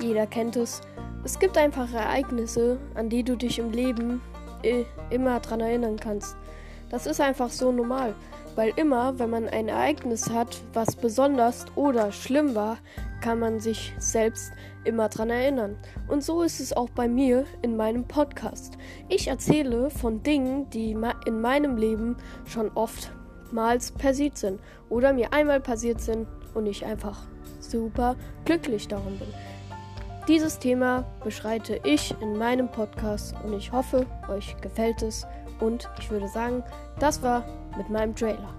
Jeder kennt es. Es gibt einfach Ereignisse, an die du dich im Leben äh, immer dran erinnern kannst. Das ist einfach so normal, weil immer, wenn man ein Ereignis hat, was besonders oder schlimm war, kann man sich selbst immer dran erinnern. Und so ist es auch bei mir in meinem Podcast. Ich erzähle von Dingen, die in meinem Leben schon oftmals passiert sind oder mir einmal passiert sind und ich einfach super glücklich darum bin. Dieses Thema beschreite ich in meinem Podcast und ich hoffe, euch gefällt es. Und ich würde sagen, das war mit meinem Trailer.